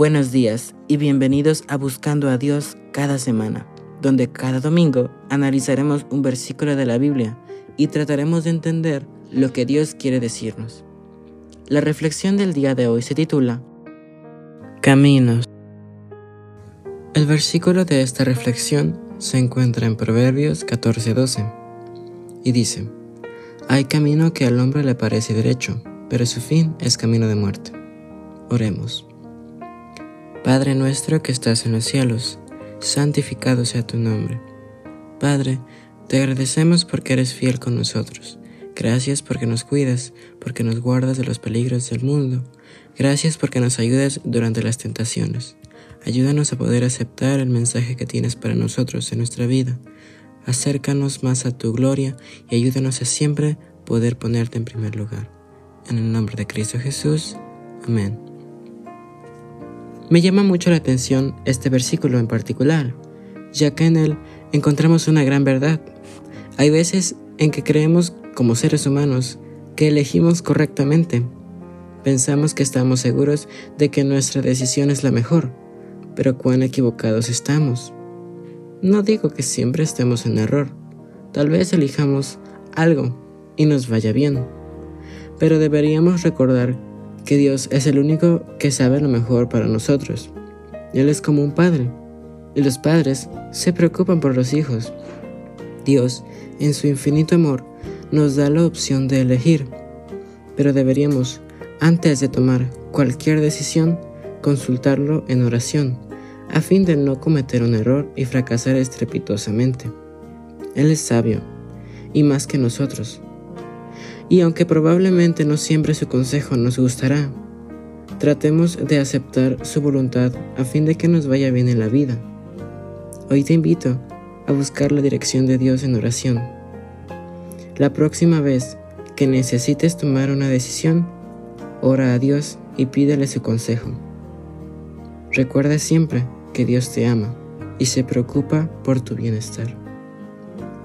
Buenos días y bienvenidos a Buscando a Dios cada semana, donde cada domingo analizaremos un versículo de la Biblia y trataremos de entender lo que Dios quiere decirnos. La reflexión del día de hoy se titula Caminos. El versículo de esta reflexión se encuentra en Proverbios 14:12 y dice, Hay camino que al hombre le parece derecho, pero su fin es camino de muerte. Oremos. Padre nuestro que estás en los cielos, santificado sea tu nombre. Padre, te agradecemos porque eres fiel con nosotros. Gracias porque nos cuidas, porque nos guardas de los peligros del mundo. Gracias porque nos ayudas durante las tentaciones. Ayúdanos a poder aceptar el mensaje que tienes para nosotros en nuestra vida. Acércanos más a tu gloria y ayúdanos a siempre poder ponerte en primer lugar. En el nombre de Cristo Jesús. Amén. Me llama mucho la atención este versículo en particular, ya que en él encontramos una gran verdad. Hay veces en que creemos como seres humanos que elegimos correctamente. Pensamos que estamos seguros de que nuestra decisión es la mejor, pero cuán equivocados estamos. No digo que siempre estemos en error, tal vez elijamos algo y nos vaya bien, pero deberíamos recordar que Dios es el único que sabe lo mejor para nosotros. Él es como un padre, y los padres se preocupan por los hijos. Dios, en su infinito amor, nos da la opción de elegir, pero deberíamos, antes de tomar cualquier decisión, consultarlo en oración, a fin de no cometer un error y fracasar estrepitosamente. Él es sabio, y más que nosotros, y aunque probablemente no siempre su consejo nos gustará, tratemos de aceptar su voluntad a fin de que nos vaya bien en la vida. Hoy te invito a buscar la dirección de Dios en oración. La próxima vez que necesites tomar una decisión, ora a Dios y pídele su consejo. Recuerda siempre que Dios te ama y se preocupa por tu bienestar.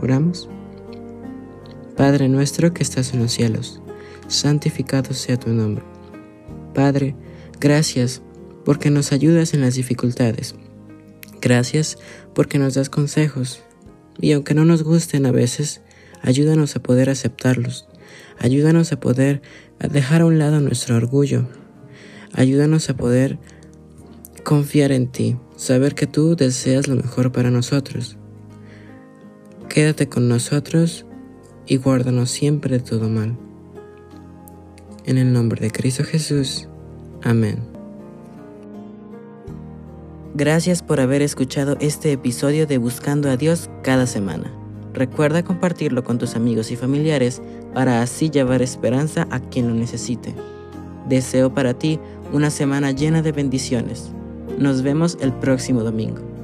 ¿Oramos? Padre nuestro que estás en los cielos, santificado sea tu nombre. Padre, gracias porque nos ayudas en las dificultades. Gracias porque nos das consejos y aunque no nos gusten a veces, ayúdanos a poder aceptarlos. Ayúdanos a poder dejar a un lado nuestro orgullo. Ayúdanos a poder confiar en ti, saber que tú deseas lo mejor para nosotros. Quédate con nosotros y guárdanos siempre de todo mal. En el nombre de Cristo Jesús. Amén. Gracias por haber escuchado este episodio de Buscando a Dios cada semana. Recuerda compartirlo con tus amigos y familiares para así llevar esperanza a quien lo necesite. Deseo para ti una semana llena de bendiciones. Nos vemos el próximo domingo.